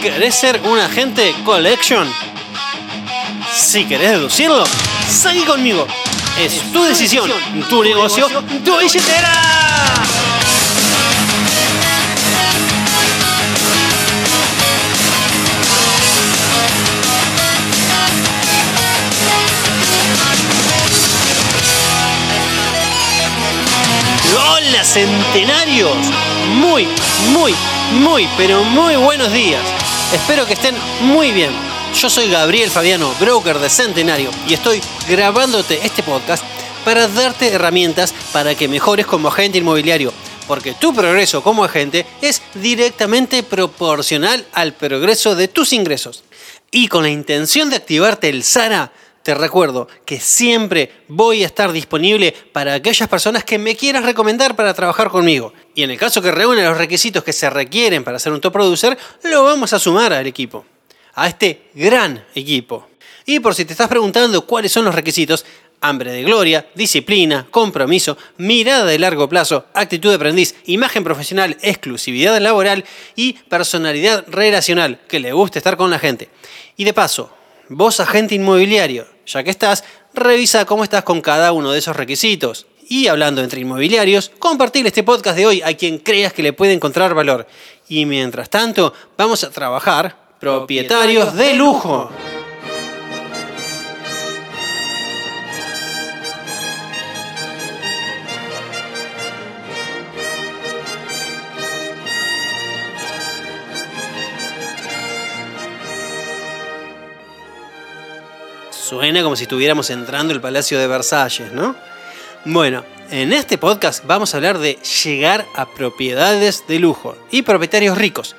¿Querés ser un agente collection? Si querés deducirlo, seguí conmigo. Es tu decisión, tu negocio, tu billetera. Hola centenarios, muy, muy, muy, pero muy buenos días. Espero que estén muy bien. Yo soy Gabriel Fabiano, broker de Centenario, y estoy grabándote este podcast para darte herramientas para que mejores como agente inmobiliario, porque tu progreso como agente es directamente proporcional al progreso de tus ingresos. Y con la intención de activarte el SARA, te recuerdo que siempre voy a estar disponible para aquellas personas que me quieras recomendar para trabajar conmigo. Y en el caso que reúna los requisitos que se requieren para ser un top producer, lo vamos a sumar al equipo. A este gran equipo. Y por si te estás preguntando cuáles son los requisitos, hambre de gloria, disciplina, compromiso, mirada de largo plazo, actitud de aprendiz, imagen profesional, exclusividad laboral y personalidad relacional, que le guste estar con la gente. Y de paso, vos agente inmobiliario, ya que estás, revisa cómo estás con cada uno de esos requisitos. Y hablando entre inmobiliarios, compartir este podcast de hoy a quien creas que le puede encontrar valor. Y mientras tanto, vamos a trabajar propietarios de lujo. Suena como si estuviéramos entrando al Palacio de Versalles, ¿no? Bueno, en este podcast vamos a hablar de llegar a propiedades de lujo y propietarios ricos.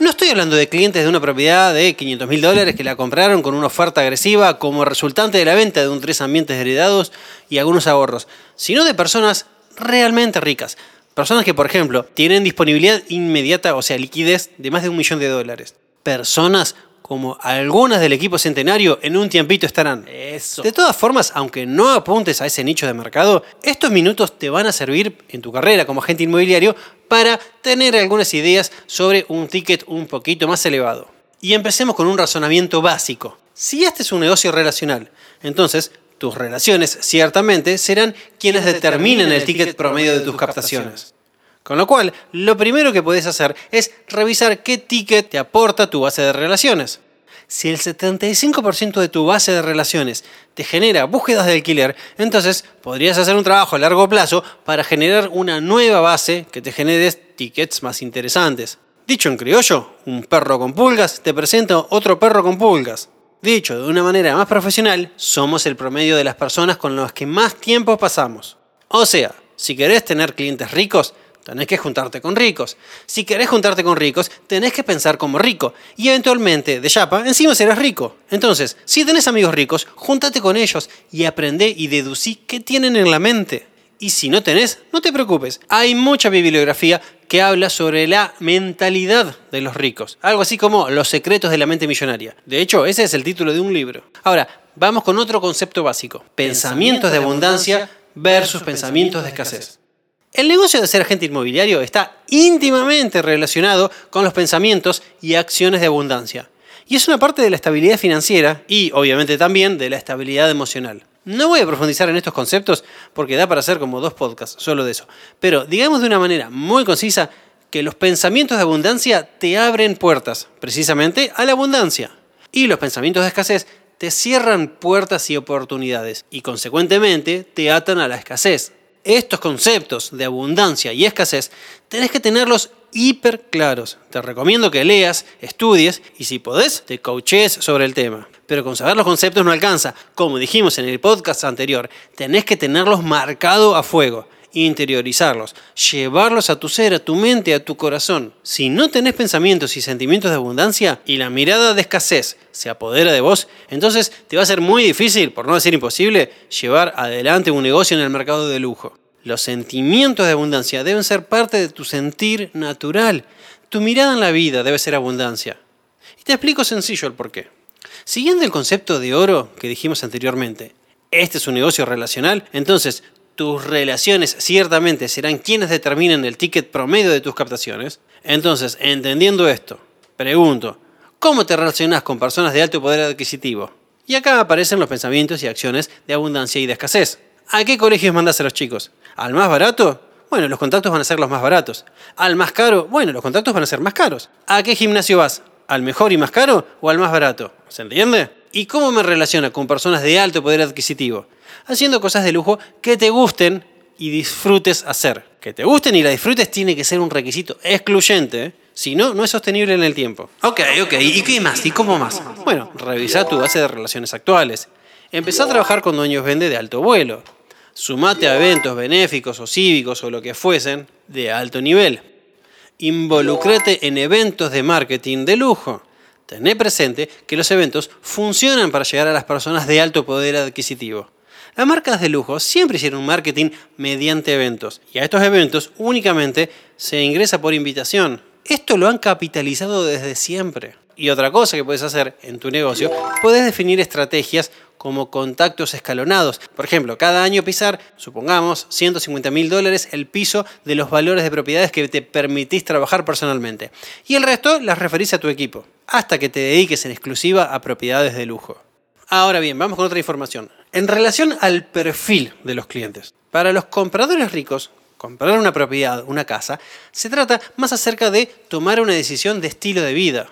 No estoy hablando de clientes de una propiedad de 500 mil dólares que la compraron con una oferta agresiva como resultante de la venta de un tres ambientes heredados y algunos ahorros, sino de personas realmente ricas. Personas que, por ejemplo, tienen disponibilidad inmediata, o sea, liquidez de más de un millón de dólares. Personas como algunas del equipo centenario en un tiempito estarán. Eso. De todas formas, aunque no apuntes a ese nicho de mercado, estos minutos te van a servir en tu carrera como agente inmobiliario para tener algunas ideas sobre un ticket un poquito más elevado. Y empecemos con un razonamiento básico. Si este es un negocio relacional, entonces tus relaciones ciertamente serán quienes determinen el ticket promedio de tus captaciones. Con lo cual, lo primero que puedes hacer es revisar qué ticket te aporta tu base de relaciones. Si el 75% de tu base de relaciones te genera búsquedas de alquiler, entonces podrías hacer un trabajo a largo plazo para generar una nueva base que te genere tickets más interesantes. Dicho en criollo, un perro con pulgas te presenta otro perro con pulgas. Dicho de una manera más profesional, somos el promedio de las personas con las que más tiempo pasamos. O sea, si querés tener clientes ricos, tenés que juntarte con ricos. Si querés juntarte con ricos, tenés que pensar como rico. Y eventualmente, de chapa, encima serás rico. Entonces, si tenés amigos ricos, júntate con ellos y aprende y deducí qué tienen en la mente. Y si no tenés, no te preocupes. Hay mucha bibliografía que habla sobre la mentalidad de los ricos. Algo así como los secretos de la mente millonaria. De hecho, ese es el título de un libro. Ahora, vamos con otro concepto básico. Pensamientos de abundancia versus pensamientos de escasez. El negocio de ser agente inmobiliario está íntimamente relacionado con los pensamientos y acciones de abundancia. Y es una parte de la estabilidad financiera y obviamente también de la estabilidad emocional. No voy a profundizar en estos conceptos porque da para hacer como dos podcasts solo de eso. Pero digamos de una manera muy concisa que los pensamientos de abundancia te abren puertas, precisamente a la abundancia. Y los pensamientos de escasez te cierran puertas y oportunidades y consecuentemente te atan a la escasez, estos conceptos de abundancia y escasez tenés que tenerlos hiper claros. Te recomiendo que leas, estudies y si podés, te coaches sobre el tema. Pero con saber los conceptos no alcanza. Como dijimos en el podcast anterior, tenés que tenerlos marcado a fuego interiorizarlos, llevarlos a tu ser, a tu mente, a tu corazón. Si no tenés pensamientos y sentimientos de abundancia y la mirada de escasez se apodera de vos, entonces te va a ser muy difícil, por no decir imposible, llevar adelante un negocio en el mercado de lujo. Los sentimientos de abundancia deben ser parte de tu sentir natural. Tu mirada en la vida debe ser abundancia. Y te explico sencillo el porqué. Siguiendo el concepto de oro que dijimos anteriormente, este es un negocio relacional, entonces tus relaciones ciertamente serán quienes determinen el ticket promedio de tus captaciones. Entonces, entendiendo esto, pregunto, cómo te relacionas con personas de alto poder adquisitivo. Y acá aparecen los pensamientos y acciones de abundancia y de escasez. ¿A qué colegios mandas a los chicos? ¿Al más barato? Bueno, los contactos van a ser los más baratos. ¿Al más caro? Bueno, los contactos van a ser más caros. ¿A qué gimnasio vas? ¿Al mejor y más caro o al más barato? ¿Se entiende? ¿Y cómo me relaciona con personas de alto poder adquisitivo? Haciendo cosas de lujo que te gusten y disfrutes hacer. Que te gusten y la disfrutes tiene que ser un requisito excluyente. ¿eh? Si no, no es sostenible en el tiempo. Ok, ok. ¿Y qué más? ¿Y cómo más? Bueno, revisa tu base de relaciones actuales. Empezá a trabajar con dueños vende de alto vuelo. Sumate a eventos benéficos o cívicos o lo que fuesen de alto nivel. Involucrate en eventos de marketing de lujo. Tené presente que los eventos funcionan para llegar a las personas de alto poder adquisitivo. Las marcas de lujo siempre hicieron marketing mediante eventos y a estos eventos únicamente se ingresa por invitación. Esto lo han capitalizado desde siempre. Y otra cosa que puedes hacer en tu negocio, puedes definir estrategias como contactos escalonados. Por ejemplo, cada año pisar, supongamos, 150 mil dólares el piso de los valores de propiedades que te permitís trabajar personalmente. Y el resto las referís a tu equipo, hasta que te dediques en exclusiva a propiedades de lujo. Ahora bien, vamos con otra información. En relación al perfil de los clientes. Para los compradores ricos, comprar una propiedad, una casa, se trata más acerca de tomar una decisión de estilo de vida.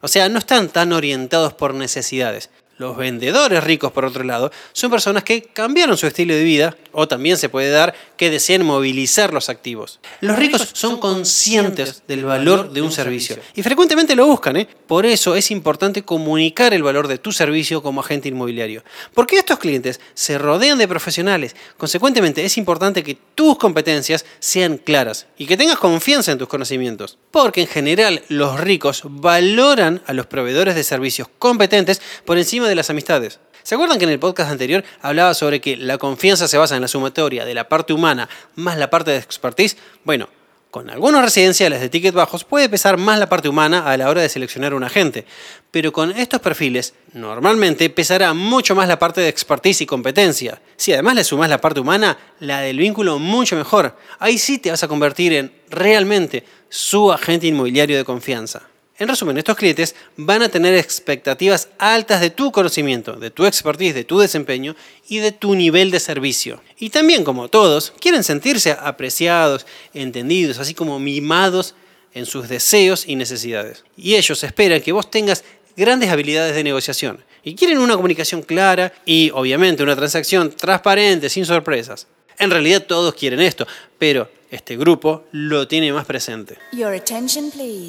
O sea, no están tan orientados por necesidades, los vendedores ricos, por otro lado, son personas que cambiaron su estilo de vida o también se puede dar que deseen movilizar los activos. Los ricos son conscientes del valor de un servicio y frecuentemente lo buscan. ¿eh? Por eso es importante comunicar el valor de tu servicio como agente inmobiliario. Porque estos clientes se rodean de profesionales. Consecuentemente es importante que tus competencias sean claras y que tengas confianza en tus conocimientos. Porque en general los ricos valoran a los proveedores de servicios competentes por encima de las amistades. ¿Se acuerdan que en el podcast anterior hablaba sobre que la confianza se basa en la sumatoria de la parte humana más la parte de expertise? Bueno, con algunos residenciales de ticket bajos puede pesar más la parte humana a la hora de seleccionar un agente, pero con estos perfiles normalmente pesará mucho más la parte de expertise y competencia. Si además le sumas la parte humana, la del vínculo mucho mejor. Ahí sí te vas a convertir en realmente su agente inmobiliario de confianza. En resumen, estos clientes van a tener expectativas altas de tu conocimiento, de tu expertise, de tu desempeño y de tu nivel de servicio. Y también, como todos, quieren sentirse apreciados, entendidos, así como mimados en sus deseos y necesidades. Y ellos esperan que vos tengas grandes habilidades de negociación y quieren una comunicación clara y obviamente una transacción transparente, sin sorpresas. En realidad todos quieren esto, pero este grupo lo tiene más presente.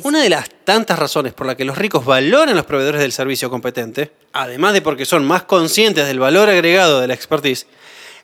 Una de las tantas razones por las que los ricos valoran los proveedores del servicio competente, además de porque son más conscientes del valor agregado de la expertise,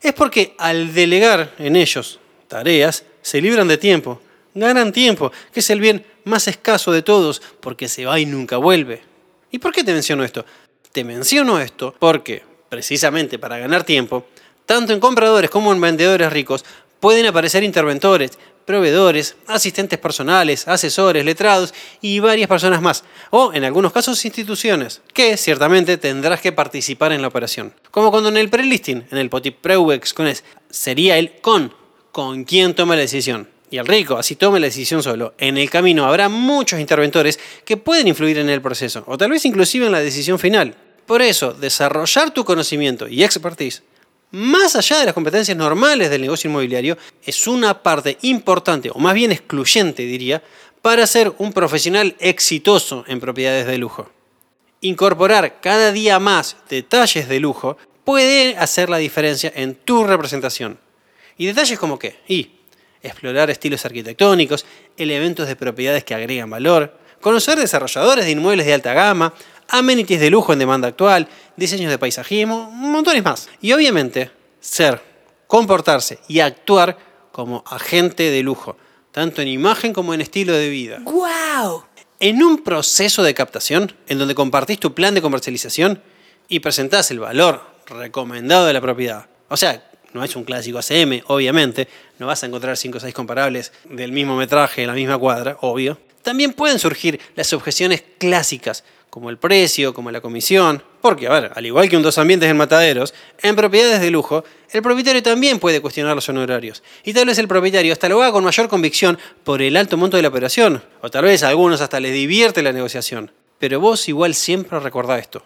es porque al delegar en ellos tareas, se libran de tiempo, ganan tiempo, que es el bien más escaso de todos, porque se va y nunca vuelve. ¿Y por qué te menciono esto? Te menciono esto porque, precisamente para ganar tiempo, tanto en compradores como en vendedores ricos, pueden aparecer interventores, proveedores, asistentes personales, asesores, letrados y varias personas más, o en algunos casos instituciones, que ciertamente tendrás que participar en la operación. Como cuando en el prelisting, en el potip preuex con es, sería el con, con quien toma la decisión. Y el rico, así tome la decisión solo. En el camino habrá muchos interventores que pueden influir en el proceso, o tal vez inclusive en la decisión final. Por eso, desarrollar tu conocimiento y expertise más allá de las competencias normales del negocio inmobiliario, es una parte importante, o más bien excluyente diría, para ser un profesional exitoso en propiedades de lujo. Incorporar cada día más detalles de lujo puede hacer la diferencia en tu representación. ¿Y detalles como qué? Y explorar estilos arquitectónicos, elementos de propiedades que agregan valor, conocer desarrolladores de inmuebles de alta gama, amenities de lujo en demanda actual, diseños de paisajismo, montones más. Y obviamente ser, comportarse y actuar como agente de lujo, tanto en imagen como en estilo de vida. ¡Guau! En un proceso de captación, en donde compartís tu plan de comercialización y presentás el valor recomendado de la propiedad. O sea, no es un clásico ACM, obviamente, no vas a encontrar 5 o 6 comparables del mismo metraje en la misma cuadra, obvio. También pueden surgir las objeciones clásicas, como el precio, como la comisión. Porque, a ver, al igual que un dos ambientes en mataderos, en propiedades de lujo, el propietario también puede cuestionar los honorarios. Y tal vez el propietario hasta lo haga con mayor convicción por el alto monto de la operación. O tal vez a algunos hasta les divierte la negociación. pero vos igual siempre recordá esto.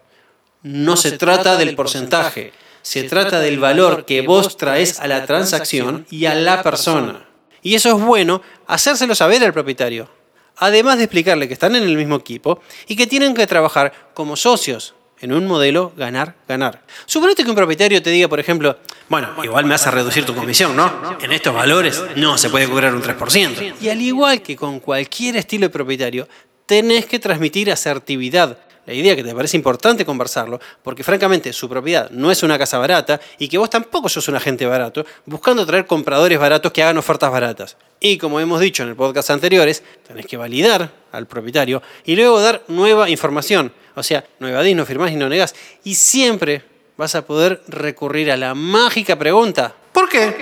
No, se, trata, del porcentaje, se, trata del valor que vos traes a la transacción y a la persona. Y eso es bueno hacérselo saber al propietario, además de explicarle que están en el mismo equipo y que tienen que trabajar como socios en un modelo ganar-ganar. Suponete que un propietario te diga, por ejemplo, bueno, igual me vas a reducir tu comisión, ¿no? En estos valores no se puede cobrar un 3%. Y al igual que con cualquier estilo de propietario, tenés que transmitir asertividad. La idea que te parece importante conversarlo, porque francamente su propiedad no es una casa barata y que vos tampoco sos un agente barato, buscando traer compradores baratos que hagan ofertas baratas. Y como hemos dicho en el podcast anteriores, tenés que validar al propietario y luego dar nueva información. O sea, no evadís, no firmás y no negás. Y siempre vas a poder recurrir a la mágica pregunta, ¿por qué?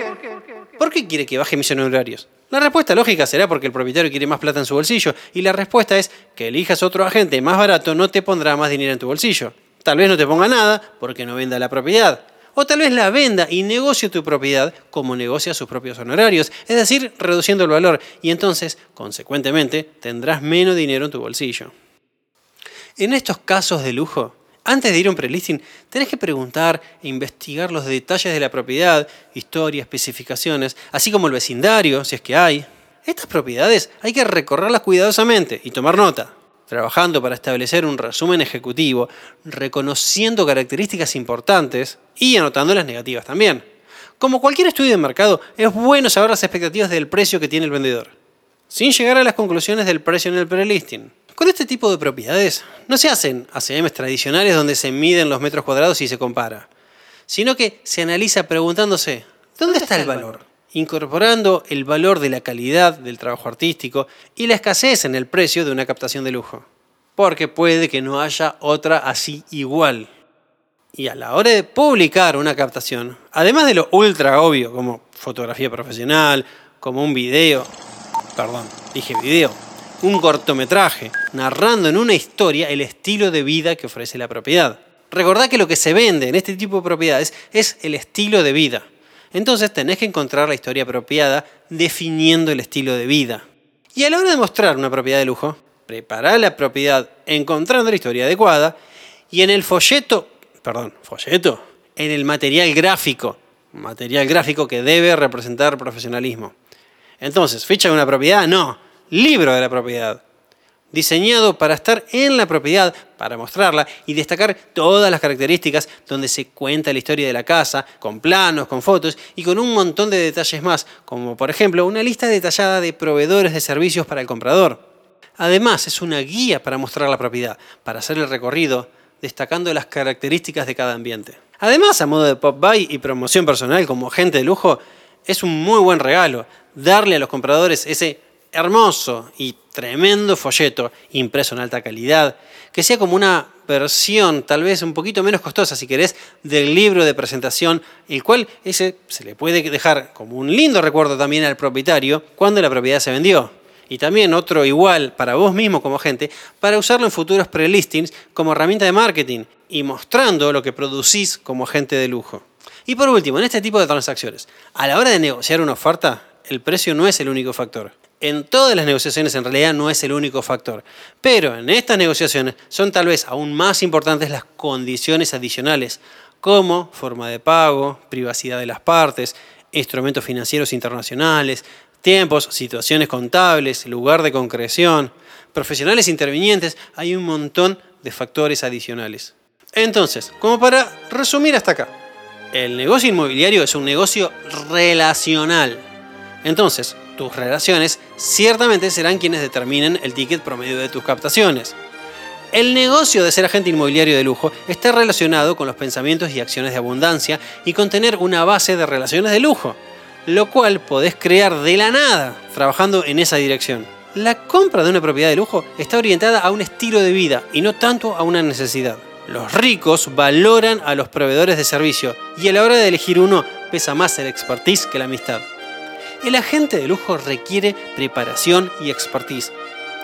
¿Por qué quiere que baje mis honorarios? La respuesta lógica será porque el propietario quiere más plata en su bolsillo y la respuesta es que elijas otro agente más barato no te pondrá más dinero en tu bolsillo. Tal vez no te ponga nada porque no venda la propiedad. O tal vez la venda y negocie tu propiedad como negocia sus propios honorarios, es decir, reduciendo el valor y entonces, consecuentemente, tendrás menos dinero en tu bolsillo. En estos casos de lujo, antes de ir a un prelisting, tenés que preguntar e investigar los detalles de la propiedad, historia, especificaciones, así como el vecindario, si es que hay. Estas propiedades hay que recorrerlas cuidadosamente y tomar nota, trabajando para establecer un resumen ejecutivo, reconociendo características importantes y anotando las negativas también. Como cualquier estudio de mercado, es bueno saber las expectativas del precio que tiene el vendedor, sin llegar a las conclusiones del precio en el prelisting. Con este tipo de propiedades no se hacen ACMs tradicionales donde se miden los metros cuadrados y se compara, sino que se analiza preguntándose, ¿dónde está el valor? Incorporando el valor de la calidad del trabajo artístico y la escasez en el precio de una captación de lujo. Porque puede que no haya otra así igual. Y a la hora de publicar una captación, además de lo ultra obvio como fotografía profesional, como un video, perdón, dije video, un cortometraje narrando en una historia el estilo de vida que ofrece la propiedad. Recordad que lo que se vende en este tipo de propiedades es el estilo de vida. Entonces tenés que encontrar la historia apropiada definiendo el estilo de vida. Y a la hora de mostrar una propiedad de lujo, prepará la propiedad encontrando la historia adecuada y en el folleto, perdón, folleto, en el material gráfico, material gráfico que debe representar profesionalismo. Entonces, ficha de una propiedad, no, libro de la propiedad, diseñado para estar en la propiedad, para mostrarla y destacar todas las características donde se cuenta la historia de la casa, con planos, con fotos y con un montón de detalles más, como por ejemplo una lista detallada de proveedores de servicios para el comprador. Además, es una guía para mostrar la propiedad, para hacer el recorrido, destacando las características de cada ambiente. Además, a modo de pop-by y promoción personal como agente de lujo, es un muy buen regalo darle a los compradores ese hermoso y tremendo folleto impreso en alta calidad, que sea como una versión tal vez un poquito menos costosa si querés del libro de presentación, el cual ese se le puede dejar como un lindo recuerdo también al propietario cuando la propiedad se vendió. Y también otro igual para vos mismo como agente, para usarlo en futuros prelistings como herramienta de marketing y mostrando lo que producís como agente de lujo. Y por último, en este tipo de transacciones, a la hora de negociar una oferta, el precio no es el único factor en todas las negociaciones en realidad no es el único factor, pero en estas negociaciones son tal vez aún más importantes las condiciones adicionales, como forma de pago, privacidad de las partes, instrumentos financieros internacionales, tiempos, situaciones contables, lugar de concreción, profesionales intervinientes, hay un montón de factores adicionales. Entonces, como para resumir hasta acá, el negocio inmobiliario es un negocio relacional. Entonces, tus relaciones ciertamente serán quienes determinen el ticket promedio de tus captaciones. El negocio de ser agente inmobiliario de lujo está relacionado con los pensamientos y acciones de abundancia y con tener una base de relaciones de lujo, lo cual podés crear de la nada trabajando en esa dirección. La compra de una propiedad de lujo está orientada a un estilo de vida y no tanto a una necesidad. Los ricos valoran a los proveedores de servicio y a la hora de elegir uno pesa más el expertise que la amistad. El agente de lujo requiere preparación y expertise,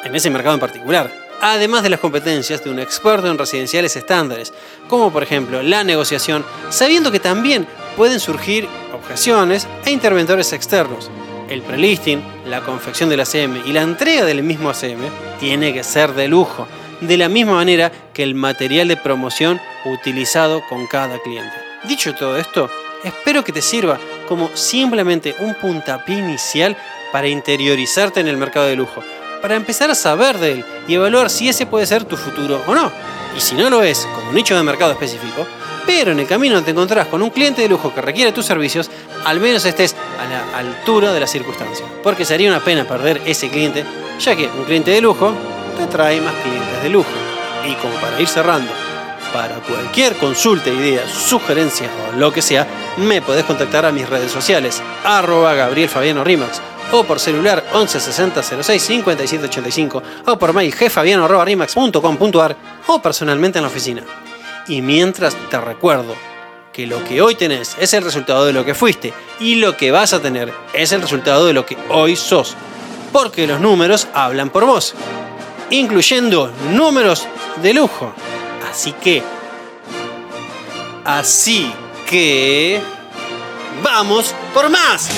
en ese mercado en particular, además de las competencias de un experto en residenciales estándares, como por ejemplo la negociación, sabiendo que también pueden surgir objeciones e interventores externos. El prelisting, la confección del ACM y la entrega del mismo ACM tiene que ser de lujo, de la misma manera que el material de promoción utilizado con cada cliente. Dicho todo esto, espero que te sirva como simplemente un puntapié inicial para interiorizarte en el mercado de lujo, para empezar a saber de él y evaluar si ese puede ser tu futuro o no. Y si no lo es, como nicho de mercado específico, pero en el camino te encontrarás con un cliente de lujo que requiere tus servicios, al menos estés a la altura de las circunstancias. Porque sería una pena perder ese cliente, ya que un cliente de lujo te trae más clientes de lujo. Y como para ir cerrando, para cualquier consulta, idea, sugerencia o lo que sea, me podés contactar a mis redes sociales, arroba Gabriel Fabiano Rimax, o por celular 11 60 06 57 85, o por mail gfabiano.rimax.com.ar, o personalmente en la oficina. Y mientras te recuerdo que lo que hoy tenés es el resultado de lo que fuiste, y lo que vas a tener es el resultado de lo que hoy sos, porque los números hablan por vos, incluyendo números de lujo. Así que... Así que... ¡Vamos por más!